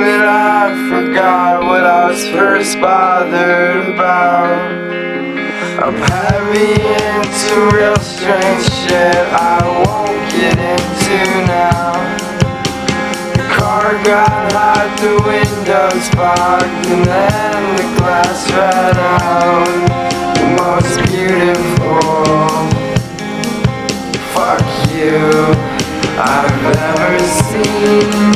that I forgot what I was first bothered about. I'm heavy into real strange shit I won't get into now. The car got hot, the windows fogged, and then the glass ran out. The most beautiful, fuck you, I've ever seen.